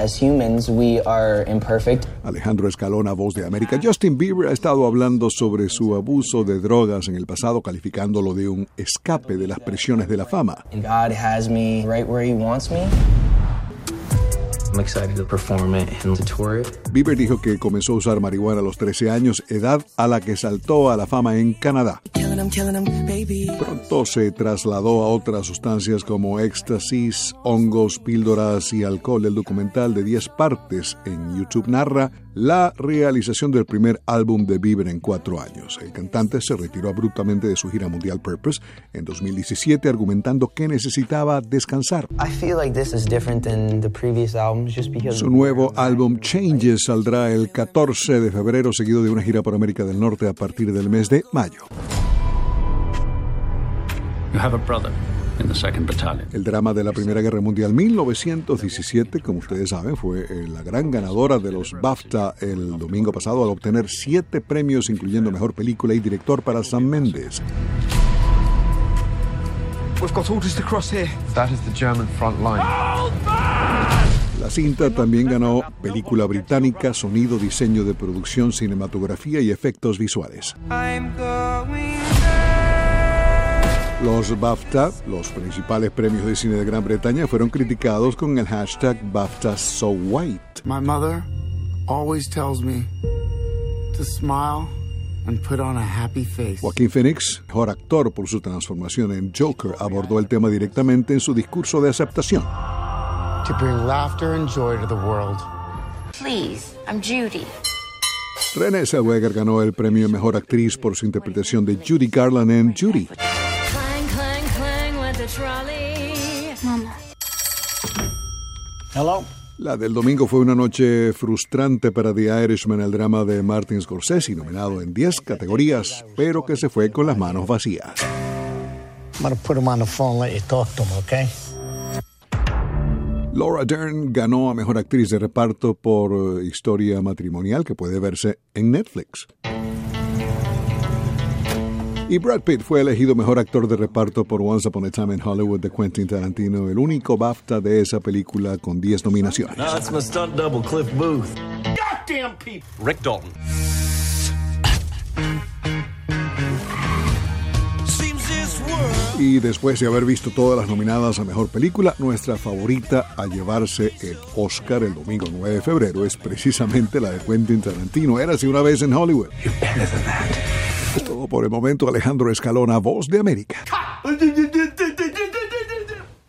As humans, we are imperfect. Alejandro Escalona, voz de América. Justin Bieber ha estado hablando sobre su abuso de drogas en el pasado, calificándolo de un escape de las presiones de la fama. God has me right where He wants me. I'm excited to perform it and to tour it. Bieber dijo que comenzó a usar marihuana a los 13 años, edad a la que saltó a la fama en Canadá. Pronto se trasladó a otras sustancias como éxtasis, hongos, píldoras y alcohol. El documental de 10 partes en YouTube narra la realización del primer álbum de Bieber en cuatro años. El cantante se retiró abruptamente de su gira mundial Purpose en 2017 argumentando que necesitaba descansar. I feel like this is different than the previous albums just because Su nuevo álbum Changes saldrá el 14 de febrero seguido de una gira por América del Norte a partir del mes de mayo. You have a brother in the second battalion. El drama de la Primera Guerra Mundial 1917, como ustedes saben, fue eh, la gran ganadora de los BAFTA el domingo pasado al obtener siete premios, incluyendo Mejor Película y Director para Sam Mendes. We've got orders to cross here. That is the German front line. La cinta también ganó Película Británica, Sonido, Diseño de Producción, Cinematografía y Efectos Visuales. Los BAFTA, los principales premios de cine de Gran Bretaña, fueron criticados con el hashtag BAFTA So White. My mother always tells me to smile and put on a happy face. Joaquín Phoenix, mejor actor por su transformación en Joker, abordó el tema directamente en su discurso de aceptación. To bring laughter and joy to the world. Please, I'm Judy. Renée Zellweger ganó el premio Mejor Actriz por su interpretación de Judy Garland en Judy. Hello? La del domingo fue una noche frustrante para The Irishman, el drama de Martin Scorsese, nominado en 10 categorías, pero que se fue con las manos vacías. Him, okay? Laura Dern ganó a Mejor Actriz de Reparto por eh, Historia Matrimonial, que puede verse en Netflix. Y Brad Pitt fue elegido Mejor Actor de Reparto por Once Upon a Time in Hollywood de Quentin Tarantino, el único BAFTA de esa película con 10 nominaciones. that's my stunt double, Cliff Booth. Goddamn people! Rick Dalton. Y después de haber visto todas las nominadas a Mejor Película, nuestra favorita a llevarse el Oscar el domingo 9 de febrero es precisamente la de Quentin Tarantino. Érase una vez en Hollywood. Es todo por el momento, Alejandro Escalona, Voz de América.